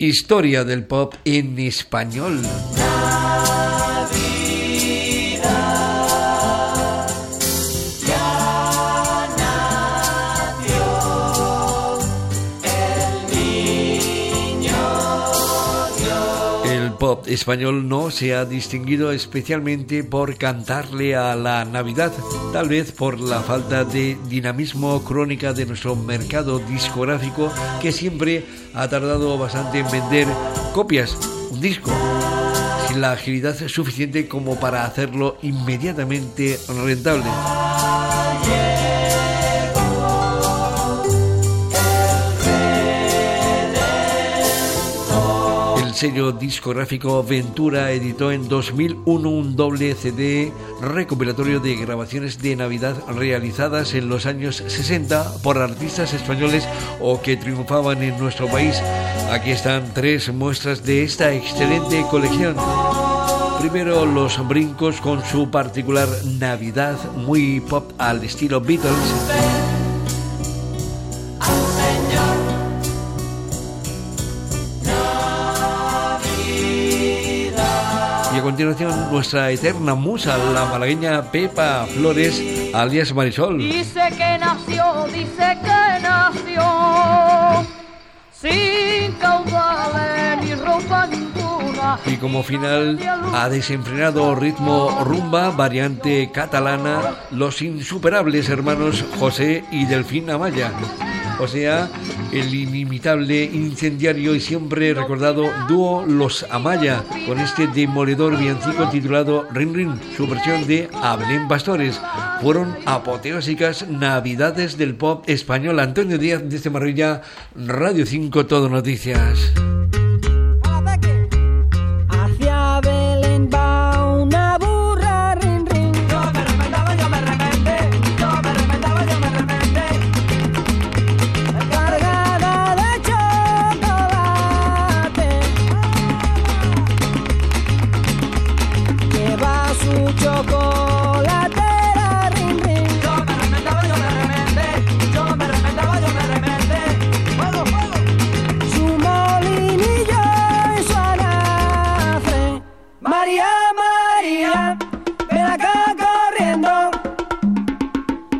Historia del pop en español. Español no se ha distinguido especialmente por cantarle a la Navidad, tal vez por la falta de dinamismo crónica de nuestro mercado discográfico que siempre ha tardado bastante en vender copias, un disco, sin la agilidad suficiente como para hacerlo inmediatamente rentable. Sello discográfico Ventura editó en 2001 un doble CD recopilatorio de grabaciones de Navidad realizadas en los años 60 por artistas españoles o que triunfaban en nuestro país. Aquí están tres muestras de esta excelente colección. Primero los brincos con su particular Navidad muy pop al estilo Beatles. Y a continuación, nuestra eterna musa, la malagueña Pepa Flores, alias Marisol. Dice que nació, dice que nació, sin caudales ni ropa ninguna. Y como final, ha desenfrenado ritmo rumba, variante catalana, los insuperables hermanos José y Delfín Amaya o sea, el inimitable, incendiario y siempre recordado dúo Los Amaya, con este demoledor villancico titulado Rin Rin, su versión de Abelén Pastores. Fueron apoteósicas navidades del pop español. Antonio Díaz de Maravilla, Radio 5, Todo Noticias.